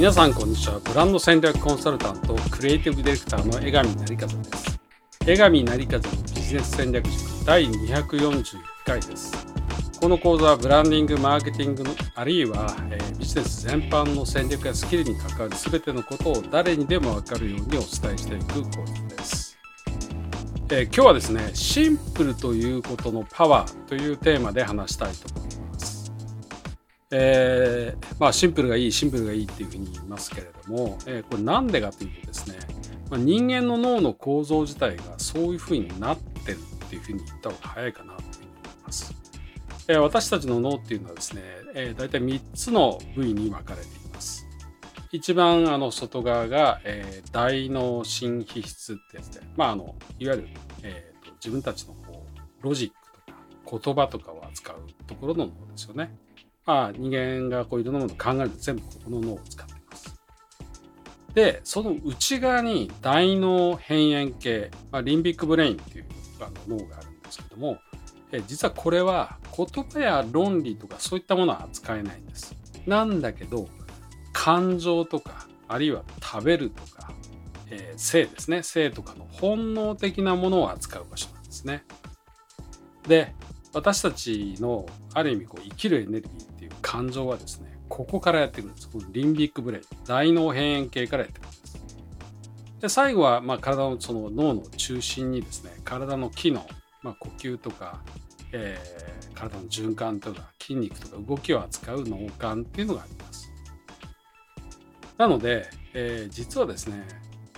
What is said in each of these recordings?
皆さんこんにちは。ブランド戦略コンサルタントクリエイティブディレクターの江上成和です。江上成和のビジネス戦略塾第241回です。この講座はブランディングマーケティングのあるいは、えー、ビジネス全般の戦略やスキルに関わる全てのことを誰にでも分かるようにお伝えしていく講座です。えー、今日はですねシンプルということのパワーというテーマで話したいと思います。えー、まあシンプルがいいシンプルがいいっていうふうに言いますけれども、えー、これなんでかというとですね、まあ、人間の脳の構造自体がそういうふうになってるっていうふうに言った方が早いかなというふうに思います。えー、私たちの脳っていうのはですね、えー、大体3つの部位に分かれています。一番あの外側が、えー、大脳新皮質ってやつで、まあ、あのいわゆる、えーと、自分たちのこうロジックとか言葉とかを扱うところの脳ですよね。まあ、人間がこういろんなものを考えると全部ここの脳を使っています。で、その内側に大脳辺縁系、まあ、リンビックブレインっていうあの脳があるんですけども、え実はこれは言葉や論理とかそういったものは扱えないんです。なんだけど、感情とかあるいは食べるとか、えー、性ですね性とかの本能的なものを扱う場所なんですね。で私たちのある意味こう生きるエネルギー感情はですねここからやってくるんですこのリンビックブレイン大脳辺縁系からやってくるんです。で最後はまあ体のその脳の中心にですね体の機能、まあ、呼吸とか、えー、体の循環とか筋肉とか動きを扱う脳幹っていうのがあります。なので、えー、実はですね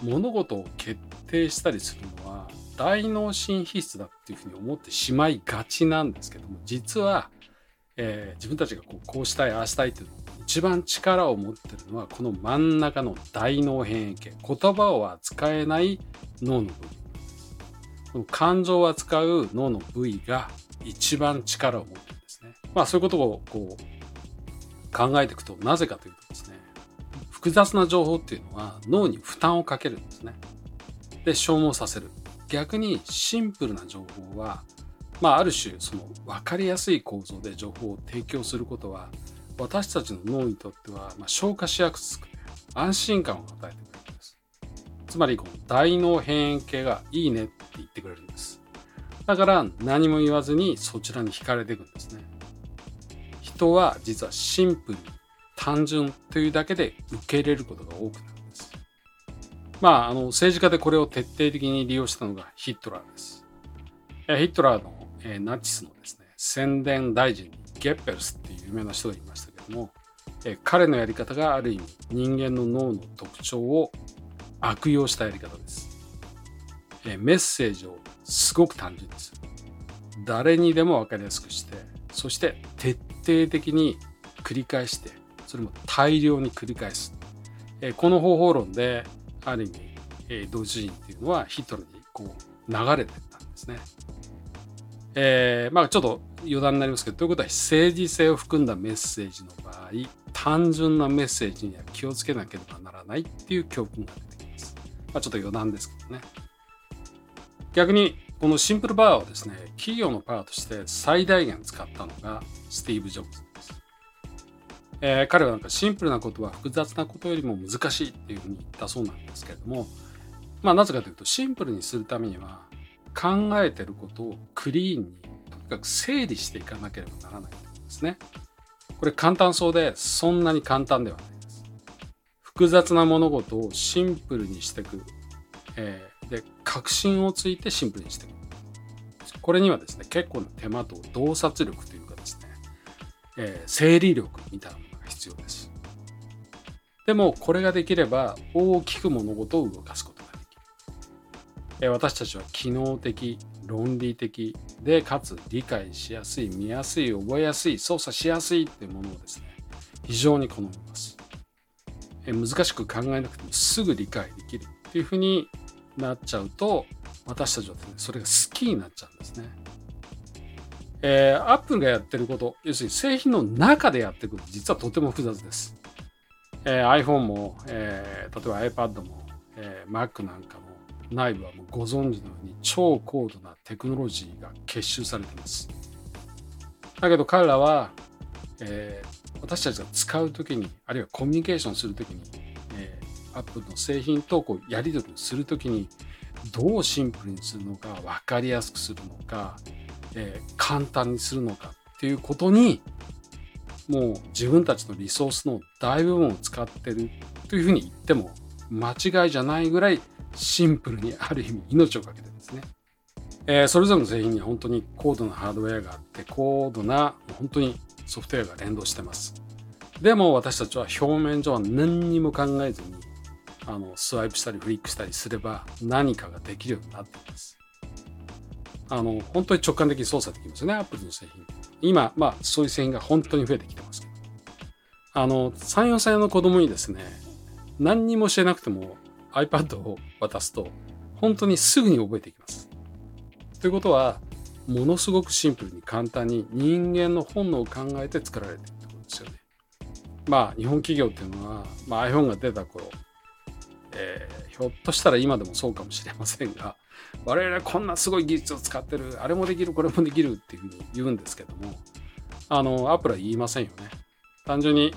物事を決定したりするのは大脳神秘質だっていうふうに思ってしまいがちなんですけども実は、えー、自分たちがこうこうしたいああしたいっていうの一番力を持ってるのはこの真ん中の大脳変異系言葉を扱えない脳の部位この感情を扱う脳の部位が一番力を持ってるんですね。まあそういうことをこう考えていくとなぜかというとですね複雑な情報っていうのは脳に負担をかけるんですね。で消耗させる。逆にシンプルな情報は、まあ、ある種その分かりやすい構造で情報を提供することは私たちの脳にとっては、ま消化しやすく安心感を与えてくれるんです。つまりこの大脳辺縁系がいいねって言ってくれるんです。だから何も言わずにそちらに惹かれていくんですね。人は実はシンプルに単純というだけで受け入れることが多くなるんです。まあ、あの政治家でこれを徹底的に利用したのがヒットラーです。ヒットラーの、えナチスのですね、宣伝大臣ゲッペルスっていう有名な人がいましたけども、え彼のやり方がある意味人間の脳の特徴を悪用したやり方です。えメッセージをすごく単純にす。誰にでも分かりやすくして、そして徹底的に繰り返してそれも大量に繰り返す。えこの方法論である意味、えドイツ人っていうのはヒットルにこう流れてったんですね。えー、まあちょっと余談になりますけどということは政治性を含んだメッセージの場合単純なメッセージには気をつけなければならないっていう教訓が出てきます。まあ、ちょっと余談ですけどね。逆にこのシンプルパワーをですね企業のパワーとして最大限使ったのがスティーブ・ジョブズですえー、彼はなんかシンプルなことは複雑なことよりも難しいっていうふうに言ったそうなんですけれども、まあなぜかというとシンプルにするためには考えてることをクリーンにとにかく整理していかなければならないんですね。これ簡単そうでそんなに簡単ではないです。複雑な物事をシンプルにしていく。えー、で、確信をついてシンプルにしていく。これにはですね、結構な手間と洞察力というかですね、えー、整理力みたいなものが必要です。でもこれができれば大きく物事を動かすこと。私たちは機能的、論理的で、かつ理解しやすい、見やすい、覚えやすい、操作しやすいっていうものをですね、非常に好みます。難しく考えなくてもすぐ理解できるっていうふうになっちゃうと、私たちはですね、それが好きになっちゃうんですね。えー、アップルがやってること、要するに製品の中でやっていくこと、実はとても複雑です。えー、iPhone も、えー、例えば iPad も、えー、Mac なんかも内部はもうご存知のように超高度なテクノロジーが結集されています。だけど彼らは、えー、私たちが使うときに、あるいはコミュニケーションするときに、えー、アップルの製品とこうやり取りするときに、どうシンプルにするのか、分かりやすくするのか、えー、簡単にするのかっていうことに、もう自分たちのリソースの大部分を使ってるというふうに言っても間違いじゃないぐらいシンプルにある意味命をかけてですね。えー、それぞれの製品には本当に高度なハードウェアがあって高度な本当にソフトウェアが連動してます。でも私たちは表面上は何にも考えずにあのスワイプしたりフリックしたりすれば何かができるようになっています。あの本当に直感的に操作できますよね、Apple の製品。今、まあそういう製品が本当に増えてきてますけど。あの、3、4歳の子供にですね、何にもしてなくても iPad を渡すと本当にすぐに覚えていきます。ということは、ものすごくシンプルに簡単に人間の本能を考えて作られているってことですよね。まあ、日本企業っていうのは、まあ、iPhone が出た頃、えー、ひょっとしたら今でもそうかもしれませんが、我々はこんなすごい技術を使ってる、あれもできる、これもできるっていうふうに言うんですけども、あの、アップルは言いませんよね。単純に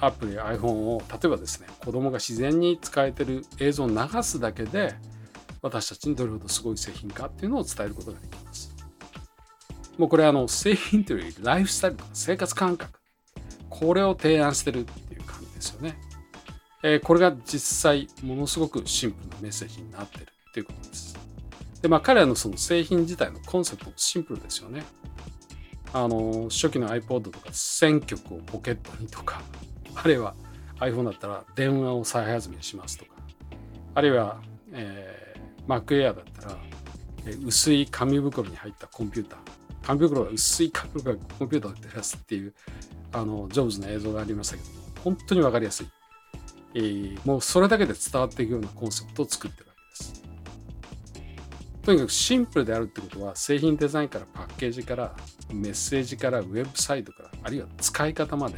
アプルや iPhone を、例えばですね、子供が自然に使えてる映像を流すだけで、私たちにどれほどすごい製品かっていうのを伝えることができます。もうこれあの製品というよりライフスタイルとか生活感覚、これを提案してるっていう感じですよね。えー、これが実際ものすごくシンプルなメッセージになってるっていうことです。で、まあ彼らのその製品自体のコンセプトもシンプルですよね。あの、初期の iPod とか1000曲をポケットにとか、あるいは iPhone だったら電話を再始めしますとか、あるいは、えー Mac Air だったら、え薄い紙袋に入ったコンピューター。紙袋が薄い紙袋がコンピューターを照らすっていう、あの、ジョブズの映像がありましたけど、本当にわかりやすい。えー、もうそれだけで伝わっていくようなコンセプトを作ってるわけです。とにかくシンプルであるってことは、製品デザインからパッケージから、メッセージから、ウェブサイトから、あるいは使い方まで、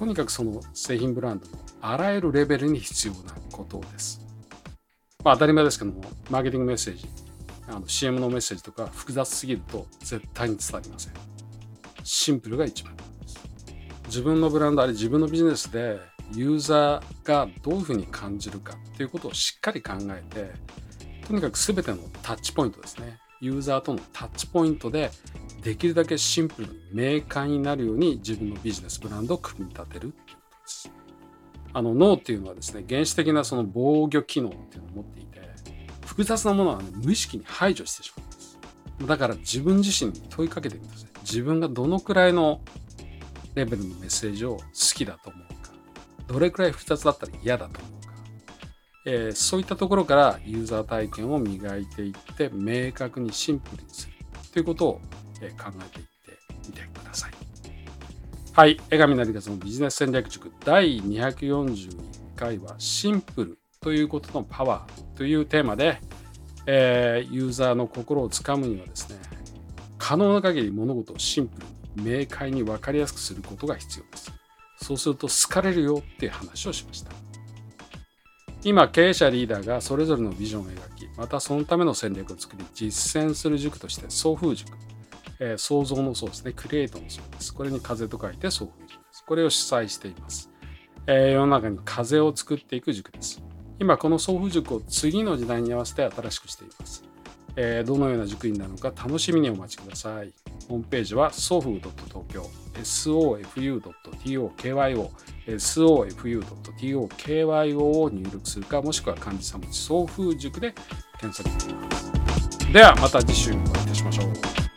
とにかくその製品ブランドのあらゆるレベルに必要なことです。まあ当たり前ですけども、マーケティングメッセージ、あの CM のメッセージとか複雑すぎると絶対に伝わりません。シンプルが一番です。自分のブランドあれ自分のビジネスでユーザーがどういうふうに感じるかっていうことをしっかり考えて、とにかく全てのタッチポイントですね。ユーザーとのタッチポイントでできるだけシンプルに明快になるように自分のビジネスブランドを組み立てるっていうことです。あの脳っていうのはですね原始的なその防御機能っていうのを持っていて複雑なものは、ね、無意識に排除してしまうんですだから自分自身に問いかけてみてください自分がどのくらいのレベルのメッセージを好きだと思うかどれくらい複雑だったら嫌だと思うか、えー、そういったところからユーザー体験を磨いていって明確にシンプルにするということを、え考えていってみてくださいはい。江上成勝のビジネス戦略塾第241回はシンプルということのパワーというテーマで、えー、ユーザーの心をつかむにはですね、可能な限り物事をシンプルに明快に分かりやすくすることが必要です。そうすると好かれるよっていう話をしました。今、経営者リーダーがそれぞれのビジョンを描き、またそのための戦略を作り、実践する塾として送風塾えー、創造の層ですね。クリエイトの層です。これに風と書いて創風塾です。これを主催しています。えー、世の中に風を作っていく塾です。今この送風塾を次の時代に合わせて新しくしています。えー、どのような塾になるのか楽しみにお待ちください。ホームページは sofu.tokyo sofu.tokyo sofu.tokyo を入力するかもしくは漢字3文字送風塾で検索できます。ではまた次週お会いいたしましょう。